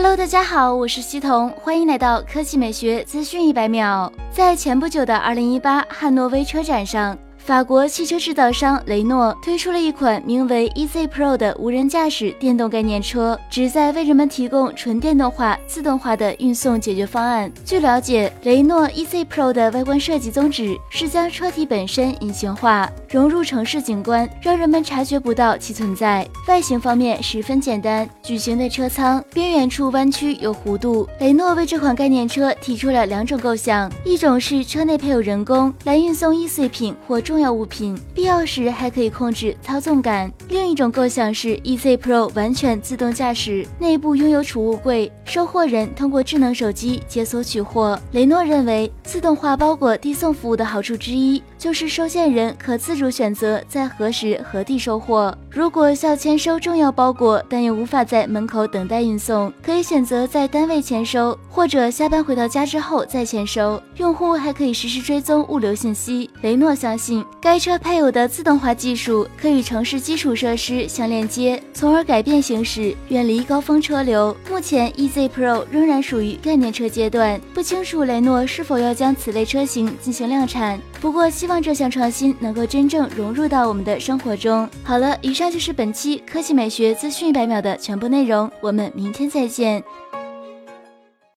Hello，大家好，我是西彤，欢迎来到科技美学资讯一百秒。在前不久的二零一八汉诺威车展上。法国汽车制造商雷诺推出了一款名为 EZ Pro 的无人驾驶电动概念车，旨在为人们提供纯电动化、自动化的运送解决方案。据了解，雷诺 EZ Pro 的外观设计宗旨是将车体本身隐形化，融入城市景观，让人们察觉不到其存在。外形方面十分简单，矩形的车舱边缘处弯曲有弧度。雷诺为这款概念车提出了两种构想，一种是车内配有人工来运送易碎品或重。重要物品，必要时还可以控制操纵杆。另一种构想是 EZ Pro 完全自动驾驶，内部拥有储物柜，收货人通过智能手机解锁取货。雷诺认为，自动化包裹递送服务的好处之一，就是收件人可自主选择在何时何地收货。如果需要签收重要包裹，但又无法在门口等待运送，可以选择在单位签收，或者下班回到家之后再签收。用户还可以实时追踪物流信息。雷诺相信。该车配有的自动化技术可与城市基础设施相连接，从而改变行驶，远离高峰车流。目前，EZ Pro 仍然属于概念车阶段，不清楚雷诺是否要将此类车型进行量产。不过，希望这项创新能够真正融入到我们的生活中。好了，以上就是本期科技美学资讯一百秒的全部内容，我们明天再见。